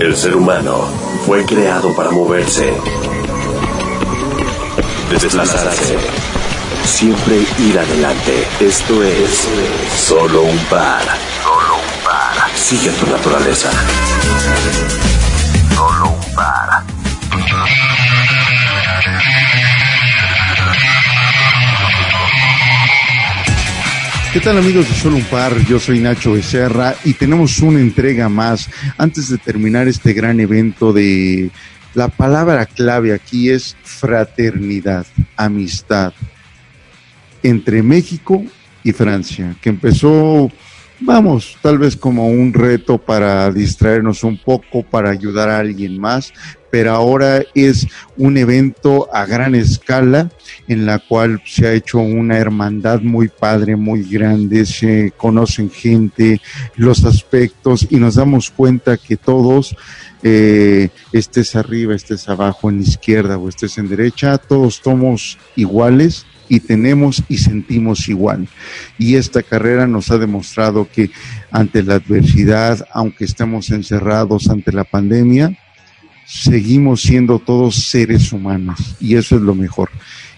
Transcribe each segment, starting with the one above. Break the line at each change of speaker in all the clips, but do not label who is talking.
El ser humano fue creado para moverse, desplazarse, siempre ir adelante. Esto es solo un par. Solo un par. Sigue tu naturaleza. Solo un par.
¿Qué tal amigos de Solo un Par? Yo soy Nacho Becerra y tenemos una entrega más. Antes de terminar este gran evento de... La palabra clave aquí es fraternidad, amistad entre México y Francia, que empezó, vamos, tal vez como un reto para distraernos un poco, para ayudar a alguien más, pero ahora es un evento a gran escala en la cual se ha hecho una hermandad muy padre, muy grande, se conocen gente, los aspectos y nos damos cuenta que todos, eh, estés arriba, estés abajo, en izquierda o estés en derecha, todos somos iguales y tenemos y sentimos igual. Y esta carrera nos ha demostrado que ante la adversidad, aunque estemos encerrados ante la pandemia, seguimos siendo todos seres humanos y eso es lo mejor.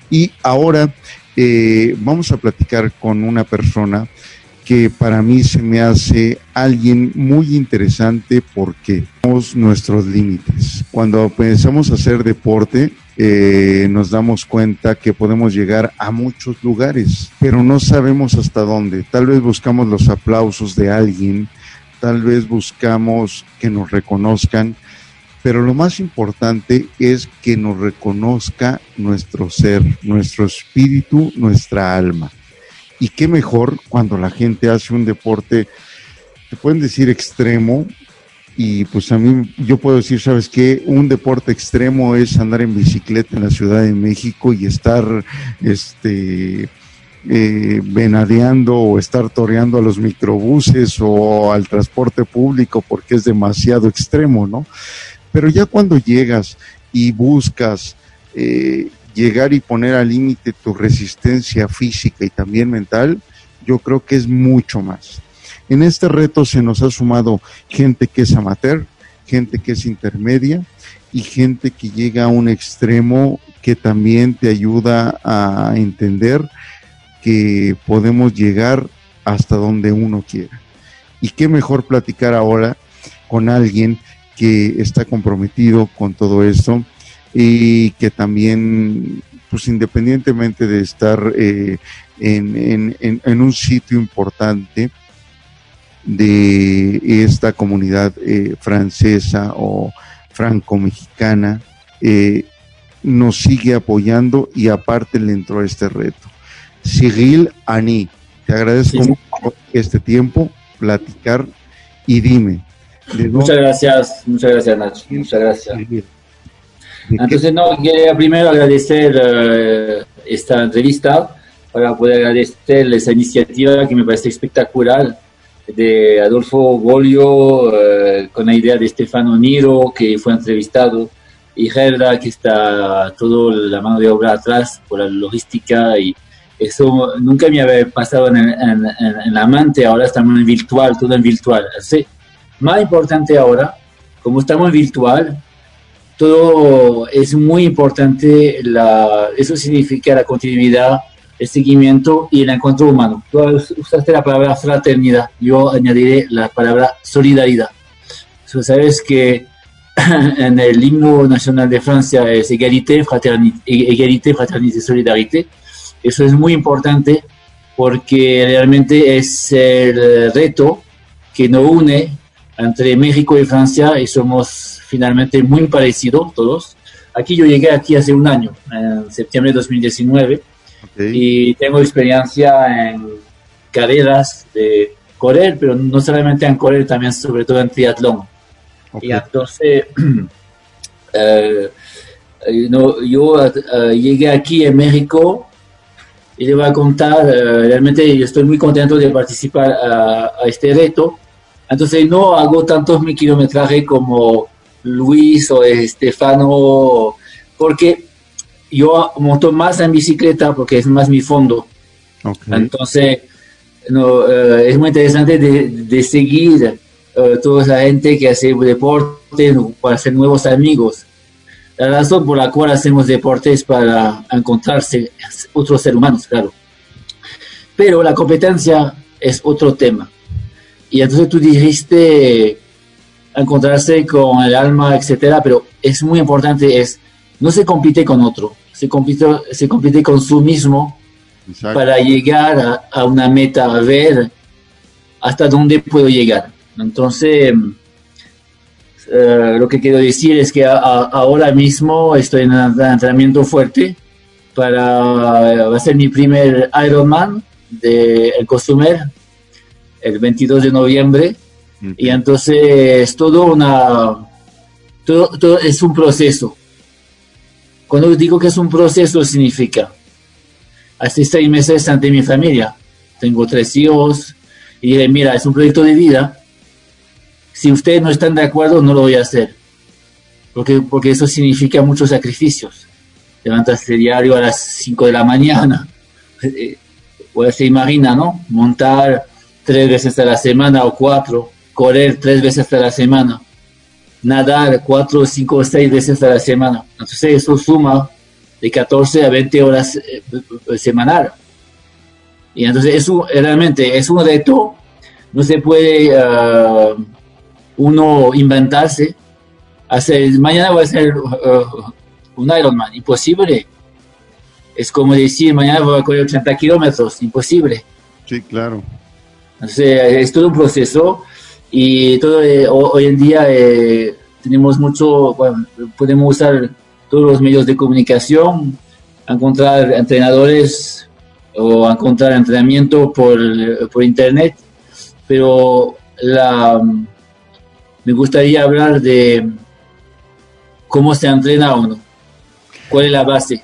Y ahora eh, vamos a platicar con una persona que para mí se me hace alguien muy interesante porque tenemos nuestros límites. Cuando pensamos hacer deporte, eh, nos damos cuenta que podemos llegar a muchos lugares, pero no sabemos hasta dónde. Tal vez buscamos los aplausos de alguien, tal vez buscamos que nos reconozcan, pero lo más importante es que nos reconozca nuestro ser, nuestro espíritu, nuestra alma. Y qué mejor cuando la gente hace un deporte, te pueden decir extremo, y pues a mí yo puedo decir, ¿sabes qué? Un deporte extremo es andar en bicicleta en la Ciudad de México y estar este eh, venadeando o estar toreando a los microbuses o al transporte público porque es demasiado extremo, ¿no? Pero ya cuando llegas y buscas eh, llegar y poner al límite tu resistencia física y también mental, yo creo que es mucho más. En este reto se nos ha sumado gente que es amateur, gente que es intermedia y gente que llega a un extremo que también te ayuda a entender que podemos llegar hasta donde uno quiera. Y qué mejor platicar ahora con alguien que está comprometido con todo esto y que también, pues independientemente de estar eh, en, en, un sitio importante de esta comunidad eh, francesa o franco-mexicana, eh, nos sigue apoyando y aparte le entró a este reto. Cyril Ani, te agradezco mucho este tiempo, platicar y dime,
Muchas gracias, muchas gracias Nacho, muchas gracias. Entonces, no, quería primero agradecer eh, esta entrevista para poder agradecer esa iniciativa que me parece espectacular de Adolfo Bolio eh, con la idea de Stefano Niro que fue entrevistado y Gerda que está todo la mano de obra atrás por la logística y eso nunca me había pasado en, en, en, la mente, ahora estamos en virtual, todo en virtual. Así, más importante ahora, como estamos virtual, todo es muy importante, la, eso significa la continuidad, el seguimiento y el encuentro humano. Tú usaste la palabra fraternidad, yo añadiré la palabra solidaridad. Sabes que en el himno nacional de Francia es égalité, fraternité, égalité, fraternité, solidarité. Eso es muy importante porque realmente es el reto que nos une entre México y Francia y somos finalmente muy parecidos todos. Aquí yo llegué aquí hace un año, en septiembre de 2019, y tengo experiencia en carreras de correr, pero no solamente en correr, también sobre todo en triatlón. Y entonces, eh, no, yo eh, llegué aquí en México y le voy a contar, eh, realmente yo estoy muy contento de participar a, a este reto entonces no hago tantos mil kilometrajes como Luis o Estefano, porque yo monto más en bicicleta porque es más mi fondo. Entonces, no, eh, es muy interesante de, seguir eh, toda esa gente que hace deporte para hacer nuevos amigos. La razón por la cual hacemos deporte es para encontrarse otros seres humanos, claro. Pero la competencia es otro tema. Y entonces tú dijiste encontrarse con el alma, etcétera, pero es muy importante, es no se compite con otro, se compite, se compite con su mismo para llegar a, una meta, a ver hasta dónde puedo llegar. Entonces, eh, lo que quiero decir es que ahora mismo estoy en un entrenamiento fuerte para hacer mi primer Ironman de El Costumer el 22 de noviembre. Y entonces es todo una... todo es un proceso cuando digo que es un proceso, significa, hace seis meses ante mi familia, tengo tres hijos, y dije, mira, es un proyecto de vida, si ustedes no están de acuerdo, no lo voy a hacer, porque, porque eso significa muchos sacrificios. Levantarse diario a las 5 de la mañana, pues se imagina, ¿no? Montar tres veces a la semana o cuatro, correr tres veces a la semana nadar cuatro, cinco, seis veces a la semana. Entonces eso suma de 14 a 20 horas eh, semanal. Y entonces eso realmente es un reto, no se puede ah, uno inventarse, hacer, mañana voy a hacer uh, un Ironman, imposible. Es como decir, mañana voy a correr 80 kilómetros, imposible.
Sí, claro.
Entonces es todo un proceso y todo eh, hoy en día eh, tenemos mucho, podemos usar todos los medios de comunicación, encontrar entrenadores o encontrar entrenamiento por, por internet, pero la, me gustaría hablar de cómo se entrena uno, cuál es la base.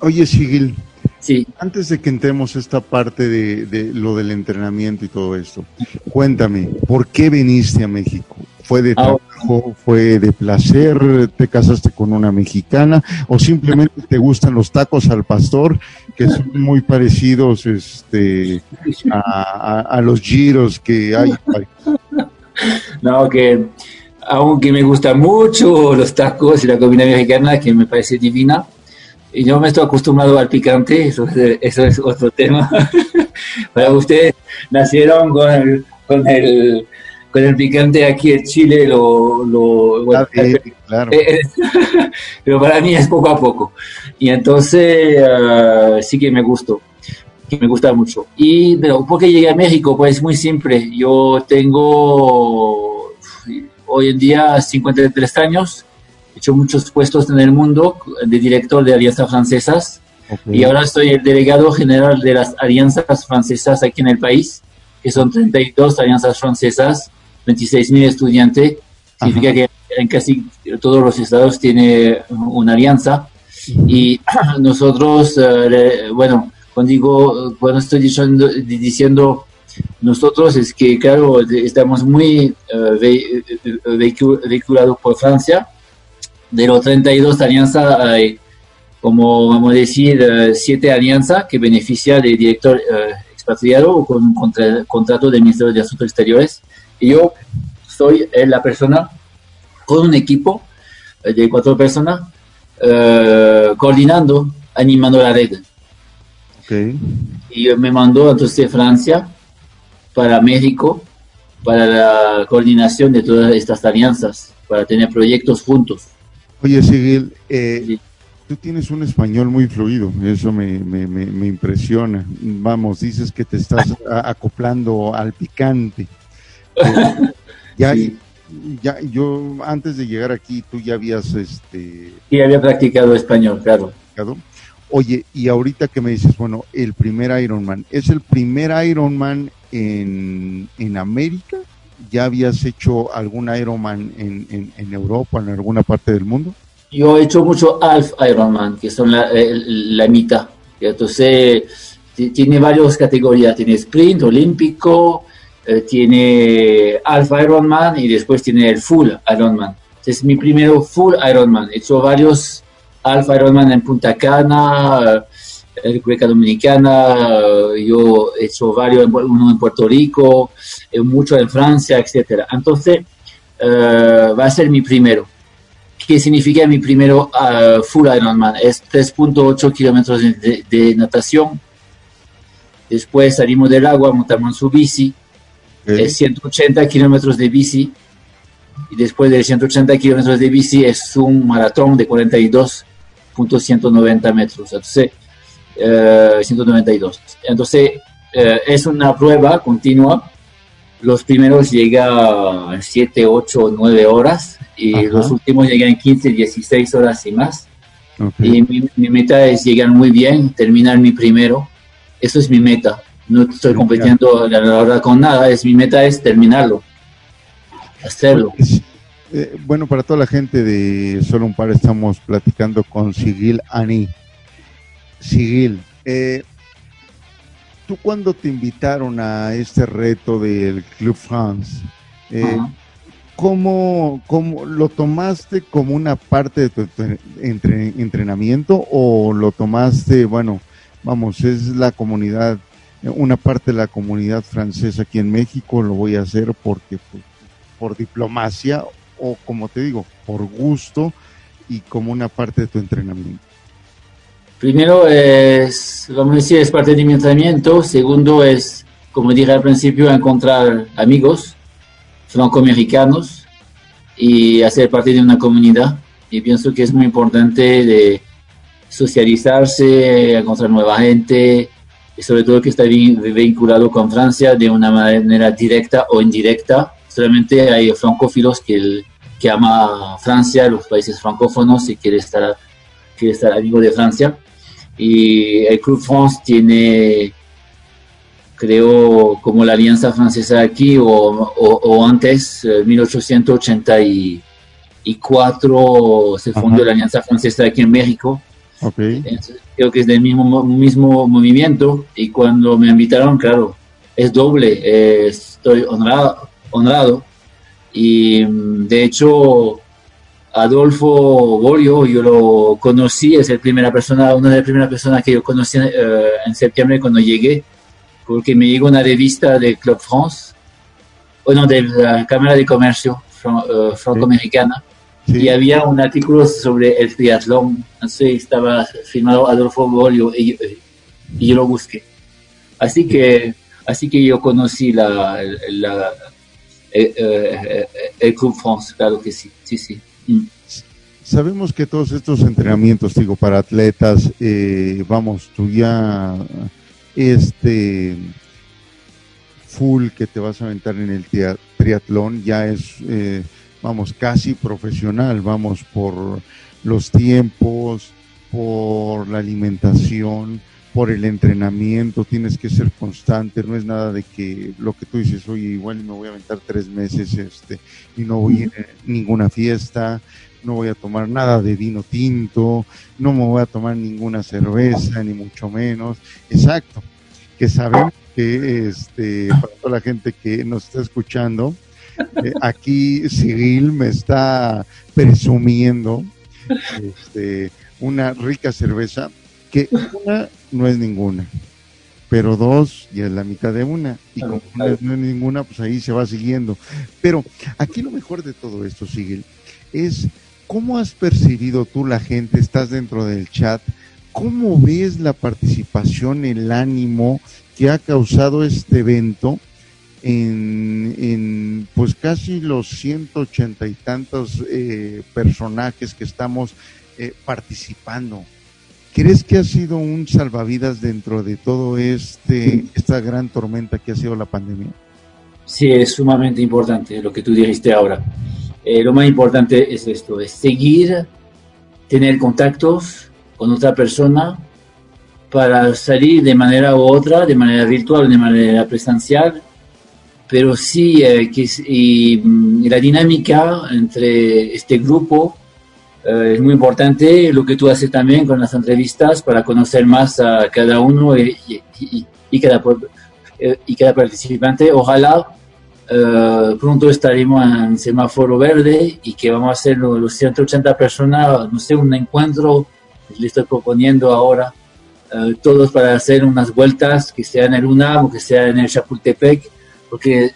Oye, Sigil, Sí. Antes de que entremos esta parte de, lo del entrenamiento y todo esto, cuéntame, ¿por qué viniste a México? ¿Fue de trabajo? ¿Fue de placer? ¿Te casaste con una mexicana? ¿O simplemente te gustan los tacos al pastor, que son muy parecidos este, a, los giros que hay?
No, que aunque me gustan mucho los tacos y la comida mexicana, que me parece divina, y yo me estoy acostumbrado al picante, eso es, eso es otro tema. Para ustedes nacieron con el, con el, con el picante aquí en Chile, lo, lo bueno, claro. Eh, eh, pero para mí es poco a poco. Y entonces ah, sí que me gustó, que me gusta mucho. Y pero ¿por qué llegué a México? Pues muy simple. Yo tengo hoy en día 53 años hecho muchos puestos en el mundo de director de alianzas francesas. Y ahora soy el delegado general de las alianzas francesas aquí en el país, que son 32 alianzas francesas, 26.000 estudiantes, significa que en casi todos los estados tiene una alianza. Y nosotros, eh, bueno, cuando digo, cuando estoy diciendo, diciendo nosotros es que, claro, estamos muy uh, vehiculados por Francia de los 32 alianzas hay, como vamos a decir, eh, siete alianzas que benefician de director eh, expatriado con un contrato del Ministerio de Asuntos Exteriores. Y yo soy eh, la persona con un equipo de cuatro personas coordinando, animando la red. Okay. Y me mandó entonces Francia para México para la coordinación de todas estas alianzas, para tener proyectos juntos.
Oye, Sigil, eh, tú tienes un español muy fluido, eso me, me, me, impresiona. Vamos, dices que te estás acoplando al picante. Eh, ya, ya, yo antes de llegar aquí, tú ya habías, este...
Sí, había practicado español, claro.
Oye, y ahorita que me dices, bueno, el primer Ironman, ¿es el primer Ironman en, en América? ¿Ya habías hecho algún Ironman en, en, Europa, en alguna parte del mundo?
Yo he hecho mucho Half Ironman, que son la, la mitad. Entonces, tiene varias categorías. Tiene sprint, olímpico, eh, tiene Half Ironman y después tiene el Full Ironman. Es mi primero Full Ironman. He hecho varios Half Ironman en Punta Cana, República Dominicana, yo he hecho varios, uno en Puerto Rico, mucho en Francia, etcétera. Entonces, va a ser mi primero. ¿Qué significa mi primero full Ironman? Es 3.8 kilómetros de, natación. Después salimos del agua, montamos su bici. Es 180 kilómetros de bici y después de 180 kilómetros de bici es un maratón de 42.190 metros. Entonces, 192. Eh, Entonces, eh, es una prueba continua. Los primeros llegan a 7, 8, 9 horas y los últimos llegan 15, 16 horas y más. Y mi, mi, meta es llegar muy bien, terminar mi primero. Eso es mi meta. No estoy compitiendo la hora con nada, es mi meta es terminarlo hacerlo.
Eh, bueno, para toda la gente de Solo un Par estamos platicando con Sigil Ani. Sigil, eh, ¿tú cuando te invitaron a este reto del Club France, eh, ¿cómo, lo tomaste como una parte de tu entrenamiento o lo tomaste, bueno, vamos, es la comunidad, una parte de la comunidad francesa aquí en México, lo voy a hacer porque por diplomacia o, como te digo, por gusto y como una parte de tu entrenamiento?
Primero es, vamos a decir, es parte de mi entrenamiento. Segundo es, como dije al principio, encontrar amigos franco-mexicanos y hacer parte de una comunidad. Y pienso que es muy importante de socializarse, encontrar nueva gente, y sobre todo que está vinculado con Francia de una manera directa o indirecta solamente hay francófilos que, que ama Francia, los países francófonos y quiere estar, quiere estar amigo de Francia. Y el Club France tiene, creo, como la Alianza Francesa aquí o, o, antes, 1884 se fundó la Alianza Francesa aquí en México. creo que es del mismo, mismo movimiento y cuando me invitaron, claro, es doble, eh, estoy honrado, honrado. Y mm, de hecho, Adolfo Bolio, yo lo conocí, es el primera persona, una de las primeras personas que yo conocí eh, en septiembre cuando llegué, porque me llegó una revista de Club France, bueno, de la Cámara de Comercio eh, franco-americana, y había un artículo sobre el triatlón, entonces estaba firmado Adolfo Bolio y, y yo lo busqué. Así que, así que yo conocí la, la eh, el Club France, claro que sí, sí, sí.
Sabemos que todos estos entrenamientos, digo, para atletas, vamos, tú ya, este, full que te vas a aventar en el triatlón, ya es, vamos, casi profesional, vamos, por los tiempos, por la alimentación, por el entrenamiento, tienes que ser constante, no es nada de que lo que tú dices, oye, igual me voy a aventar tres meses este, y no voy a ninguna fiesta, no voy a tomar nada de vino tinto, no me voy a tomar ninguna cerveza, ni mucho menos. Exacto, que sabemos que este, para toda la gente que nos está escuchando, eh, aquí Cyril me está presumiendo este, una rica cerveza que una no es ninguna, pero dos ya es la mitad de una, y como no es ninguna, pues ahí se va siguiendo. Pero aquí lo mejor de todo esto, Sigil, es cómo has percibido tú la gente, estás dentro del chat, cómo ves la participación, el ánimo que ha causado este evento en, en pues casi los ciento ochenta y tantos eh, personajes que estamos eh, participando. ¿Crees que ha sido un salvavidas dentro de todo este esta gran tormenta que ha sido la pandemia?
Sí, es sumamente importante lo que tú dijiste ahora. Eh, lo más importante es esto, es seguir, tener contactos con otra persona para salir de manera u otra, de manera virtual, de manera presencial, pero sí eh, que, y, y la dinámica entre este grupo eh, es muy importante lo que tú haces también con las entrevistas para conocer más a cada uno y, y, cada, eh, y cada participante. Ojalá eh, pronto estaremos en semáforo verde y que vamos a hacer los, 180 personas, no sé, un encuentro, le estoy proponiendo ahora eh, todos para hacer unas vueltas, que sea en el UNAM o que sea en el Chapultepec, porque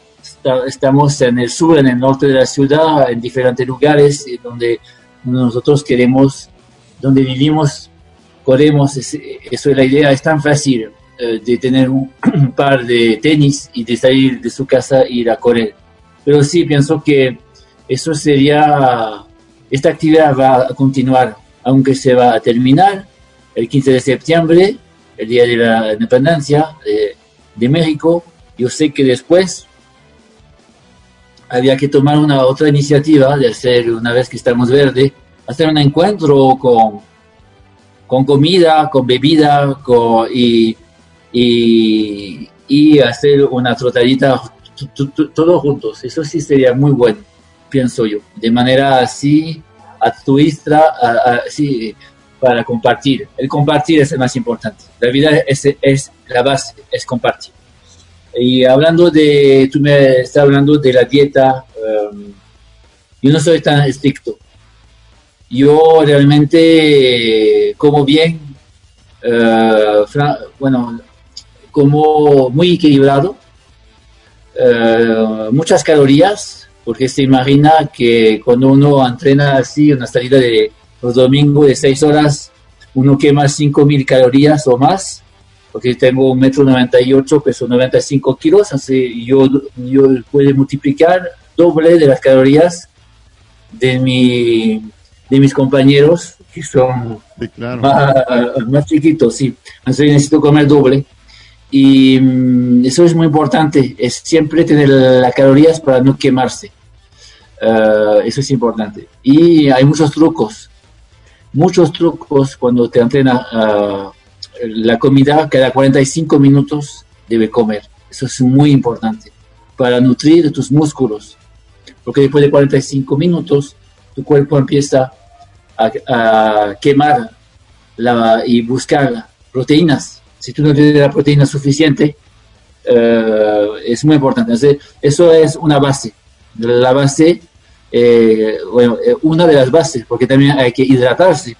estamos en el sur, en el norte de la ciudad, en diferentes lugares donde nosotros queremos, donde vivimos, podemos, eso es la idea, es tan fácil eh, de tener un, par de tenis y de salir de su casa e ir a correr. Pero sí, pienso que eso sería, esta actividad va a continuar, aunque se va a terminar el 15 de septiembre, el día de la independencia de, de México. Yo sé que después había que tomar una otra iniciativa de hacer, una vez que estamos verde, hacer un encuentro con, con comida, con bebida y, y hacer una trotadita todos juntos. Eso sí sería muy bueno, pienso yo. De manera así, altruista, así, para compartir. El compartir es el más importante. La vida es, es la base, es compartir. Y hablando de, tú me estás hablando de la dieta, um, yo no soy tan estricto. Yo realmente como bien, uh, bueno, como muy equilibrado, uh, muchas calorías, porque se imagina que cuando uno entrena así, una salida de los domingos de 6 horas, uno quema 5.000 calorías o más porque tengo un metro 98, peso 95 kilos, así yo, yo puedo multiplicar doble de las calorías de, mi, de mis compañeros, que son más, chiquitos, sí. Así necesito comer doble. Y mm, eso es muy importante, es siempre tener las calorías para no quemarse. Ah, eso es importante. Y hay muchos trucos, muchos trucos cuando te entrenas uh, la comida cada 45 minutos debe comer. Eso es muy importante para nutrir tus músculos. Porque después de 45 minutos tu cuerpo empieza a, quemar y buscar proteínas. Si tú no tienes la proteína suficiente, eh, es muy importante. eso es una base. La base, eh, bueno, eh, una de las bases, porque también hay que hidratarse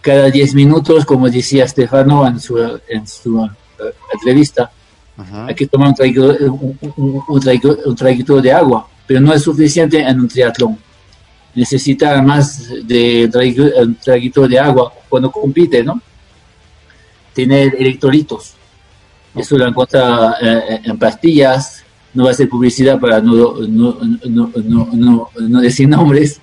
cada 10 minutos, como decía Stefano en su, en su eh, entrevista, hay que tomar un traguito, un, un, de agua, pero no es suficiente en un triatlón. Necesita más de un traguito de agua cuando compite, ¿no? Tener electrolitos. Eso lo encuentra eh, en pastillas, no va a ser publicidad para no, no, no, no, no decir nombres,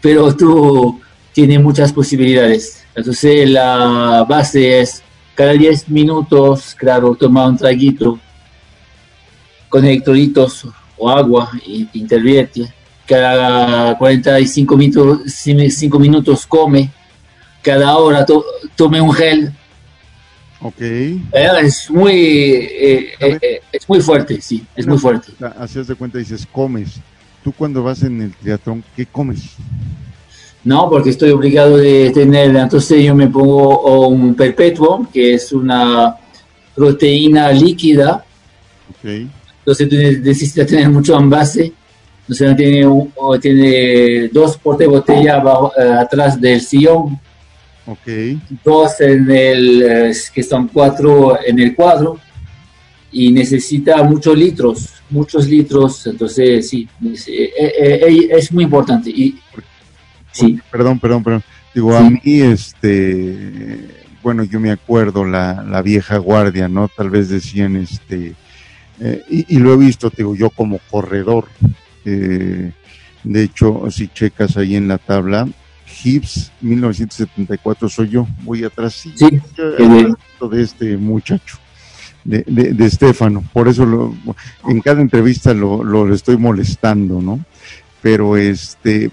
pero tú tienes muchas posibilidades entonces la base es cada 10 minutos, claro, toma un traguito con electrolitos o agua y intervierte. Cada 45 minutos, 5 minutos come. Cada hora tome un gel.
Ok.
Eh, es muy, eh, eh, es muy fuerte, sí, es muy fuerte.
Así de cuenta, dices, comes. Tú cuando vas en el triatlón, ¿qué comes?
No, porque estoy obligado de tener, entonces yo me pongo un perpetuo, que es una proteína líquida. Entonces tú necesitas tener mucho envase. Entonces tiene, tiene dos porte botella eh, atrás del sillón. Dos en el, eh, que son cuatro en el cuadro. Y necesita muchos litros, muchos litros. Entonces sí, es, eh, es muy importante. Y
Sí. Perdón, perdón, perdón. Digo, a mí, este, bueno, yo me acuerdo la, la vieja guardia, ¿no? Tal vez decían, este, eh, y, lo he visto, digo, yo como corredor. Eh, de hecho, si checas ahí en la tabla, Hips 1974 soy yo, voy atrás sí, de este muchacho, de, de, de Estefano, por eso lo, en cada entrevista lo, lo estoy molestando, ¿no? Pero este,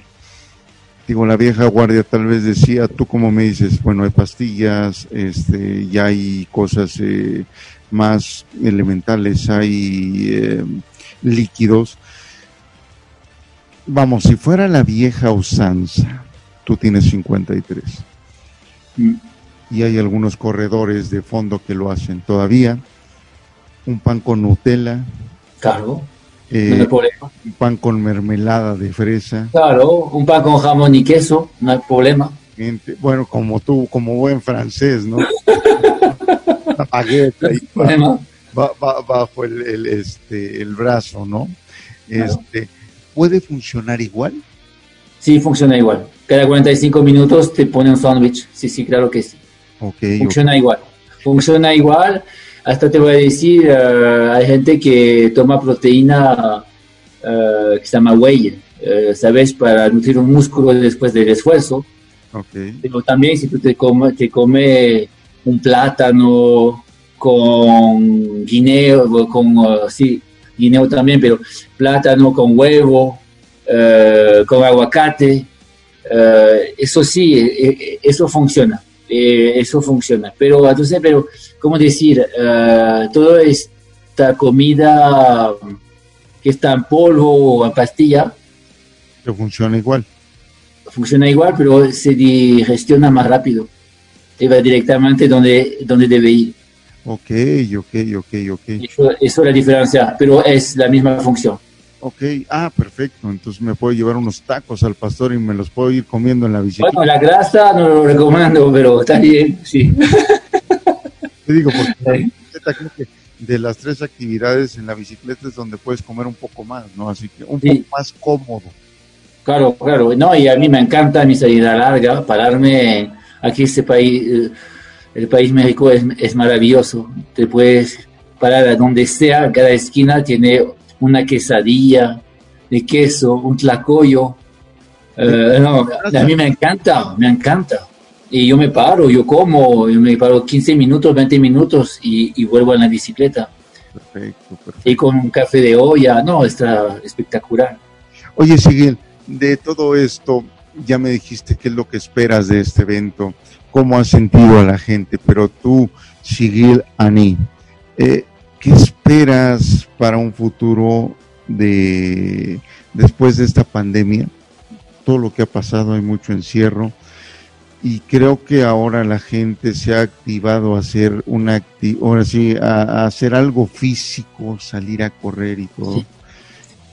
digo, la vieja guardia tal vez decía, tú como me dices, bueno, hay pastillas, este, ya hay cosas eh, más elementales, hay eh, líquidos. Vamos, si fuera la vieja usanza, tú tienes 53. Mm. Y hay algunos corredores de fondo que lo hacen todavía. Un pan con Nutella.
Claro
eh, un pan con mermelada de fresa.
Claro, un pan con jamón y queso, no hay problema.
Bueno, como tú, como buen francés, ¿no? Bajo el, este, el brazo, ¿no? Este, ¿Puede funcionar igual?
Sí, funciona igual. Cada 45 minutos te pone un sándwich. Sí, sí, claro que sí. funciona igual. Funciona igual. Hasta te voy a decir, eh, hay gente que toma proteína eh, que se llama whey, eh, ¿sabes? Para nutrir un músculo después del esfuerzo. Pero también si tú te comes te come un plátano con guineo, con, sí, guineo también, pero plátano con huevo, con aguacate, eso sí, eso funciona. Eso funciona. Pero entonces, pero, ¿cómo decir? toda esta comida que está en polvo o en pastilla.
Funciona igual.
Funciona igual, pero se digestiona más rápido. Y va directamente donde, donde debe ir.
Ok, ok, ok, ok.
Eso, eso, es la diferencia, pero es la misma función.
Ok, ah, perfecto. Entonces me puedo llevar unos tacos al pastor y me los puedo ir comiendo en la bicicleta.
Bueno, la grasa no lo recomiendo, pero está bien, sí.
Te digo, porque de las tres actividades en la bicicleta es donde puedes comer un poco más, ¿no? Así que un poco más cómodo.
Claro, claro. No, y a mí me encanta mi salida larga, pararme aquí este país, eh, el país México es, es maravilloso. Te puedes parar a donde sea, cada esquina tiene una quesadilla de queso, un tlacoyo. Eh, no, a mí me encanta, me encanta y yo me paro, yo como, yo me paro 15 minutos, 20 minutos y, vuelvo en la bicicleta. Perfecto, perfecto. Y con un café de olla, no, está espectacular.
Oye, Siguel, de todo esto, ya me dijiste qué es lo que esperas de este evento, cómo has sentido a la gente, pero tú, Sigil Ani, eh, ¿qué esperas para un futuro de después de esta pandemia? Todo lo que ha pasado, hay mucho encierro y creo que ahora la gente se ha activado a hacer una ahora sí a, hacer algo físico salir a correr y todo.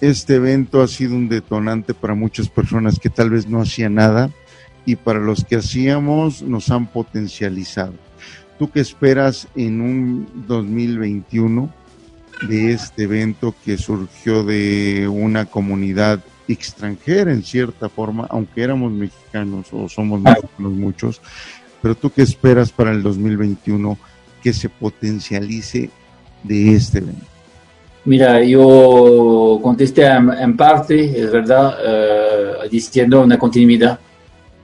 Este evento ha sido un detonante para muchas personas que tal vez no hacían nada y para los que hacíamos nos han potencializado tú qué esperas en un 2021 de este evento que surgió de una comunidad extranjera en cierta forma, aunque éramos mexicanos o somos mexicanos muchos, pero tú qué esperas para el 2021 que se potencialice de este evento?
Mira, yo contesté en, parte, es verdad, eh, diciendo una continuidad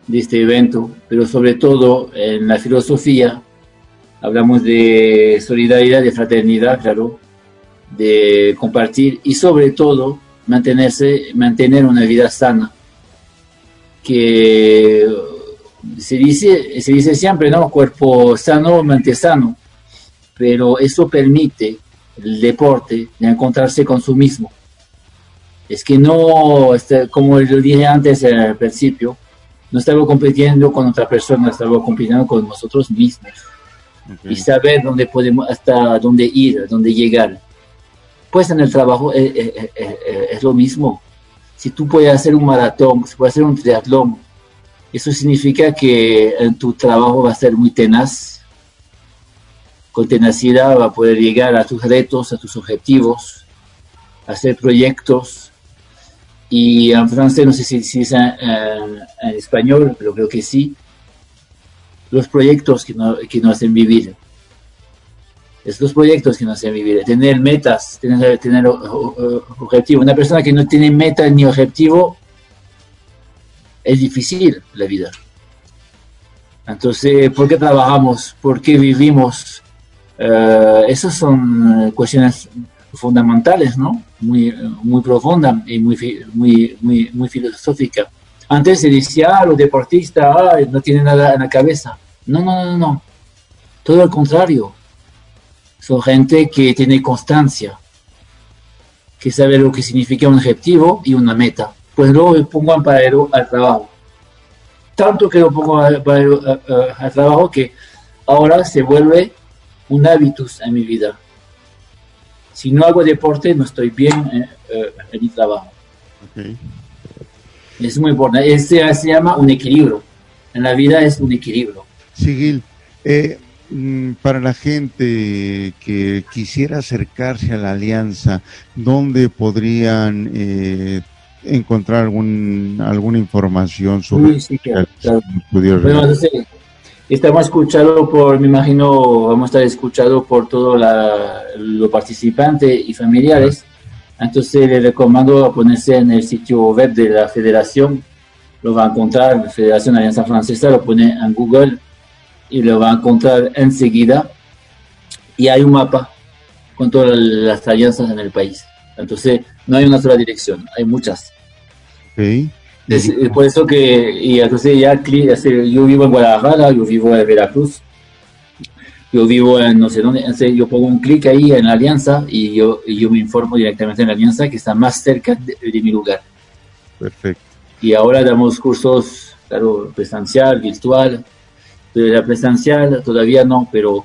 de este evento, pero sobre todo en la filosofía hablamos de solidaridad, de fraternidad, claro, de compartir y sobre todo mantenerse, mantener una vida sana. Que se dice, se dice siempre, ¿no? Cuerpo sano, mente sano. Pero eso permite el deporte de encontrarse con su mismo. Es que no, este, como lo dije antes al principio, no estaba compitiendo con otra persona, estaba compitiendo con nosotros mismos. Y saber dónde podemos, hasta dónde ir, dónde llegar pues en el trabajo eh, eh, eh, es, lo mismo. Si tú puedes hacer un maratón, si puedes hacer un triatlón, eso significa que en tu trabajo va a ser muy tenaz. Con tenacidad va a poder llegar a tus retos, a tus objetivos, hacer proyectos. Y en francés, no sé si, si es en, español, pero creo que sí. Los proyectos que, que nos hacen vivir estos proyectos que nos hacen vivir, tener metas, tener, tener objetivos. Una persona que no tiene meta ni objetivo, es difícil la vida. Entonces, ¿por qué trabajamos? ¿Por qué vivimos? Uh, esas son cuestiones fundamentales, ¿no? Muy, muy profundas y muy, muy, muy, muy filosóficas. Antes se decía, ah, los deportistas no tienen nada en la cabeza. No, no, no, no. Todo al contrario son gente que tiene constancia, que sabe lo que significa un objetivo y una meta. Pues luego pongo en paralelo al trabajo. Tanto que lo pongo al, al trabajo que ahora se vuelve un hábitus en mi vida. Si no hago deporte, no estoy bien en, en mi trabajo. Es muy importante. Este se llama un equilibrio. en la vida es un equilibrio.
Sigil, eh, mm, para la gente que quisiera acercarse a la alianza, ¿dónde podrían eh, encontrar algún, alguna información sobre
sí, claro, Bueno, estamos escuchados por, me imagino, vamos a estar escuchados por todos los participantes y familiares. Entonces le recomiendo ponerse en el sitio web de la federación, lo va a encontrar, Federación Alianza Francesa, lo pone en Google y lo va a encontrar enseguida. Y hay un mapa con todas las alianzas en el país. Entonces, no hay una sola dirección, hay muchas. Es, por eso que, y entonces ya, yo vivo en Guadalajara, yo vivo en Veracruz, yo vivo en no sé dónde, yo pongo un clic ahí en la alianza y yo, yo me informo directamente en la alianza que está más cerca de, mi lugar.
Perfecto.
Y ahora damos cursos, claro, presencial, virtual. Pero la presencial todavía no, pero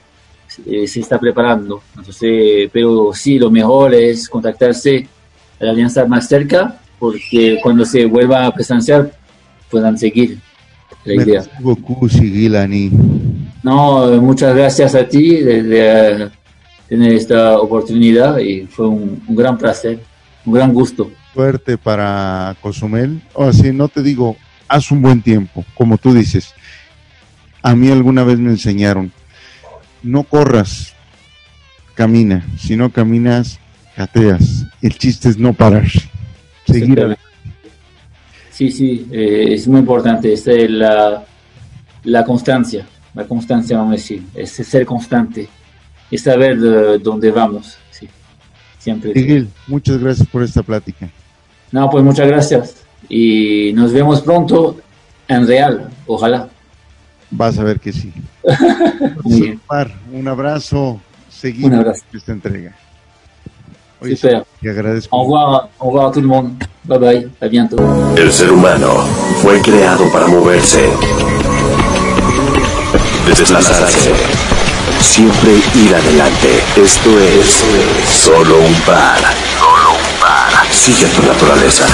eh, se está preparando. Entonces, pero sí, lo mejor es contactarse a la alianza más cerca porque cuando se vuelva a presenciar puedan seguir la idea. No, muchas gracias a ti de, tener esta oportunidad y fue un, gran placer, un gran gusto.
Suerte para Cozumel. O así no te digo, haz un buen tiempo, como tú dices. A mí alguna vez me enseñaron, no corras, camina. Si no caminas, cateas. El chiste es no parar seguir
Sí, sí, eh, es muy importante, es la, la constancia, la constancia, vamos a decir, es ser constante, es saber dónde vamos, sí, siempre.
Miguel, muchas gracias por esta plática.
No, pues muchas gracias y nos vemos pronto en real, ojalá.
Vas a ver que sí. un abrazo, seguimos
un abrazo.
esta entrega.
Oye, Super.
Te agradezco.
Au revoir, au revoir a todo el mundo. Bye bye, a bientôt.
El ser humano fue creado para moverse, desplazarse, siempre ir adelante. Esto es solo un par. Solo un par. Sigue tu naturaleza.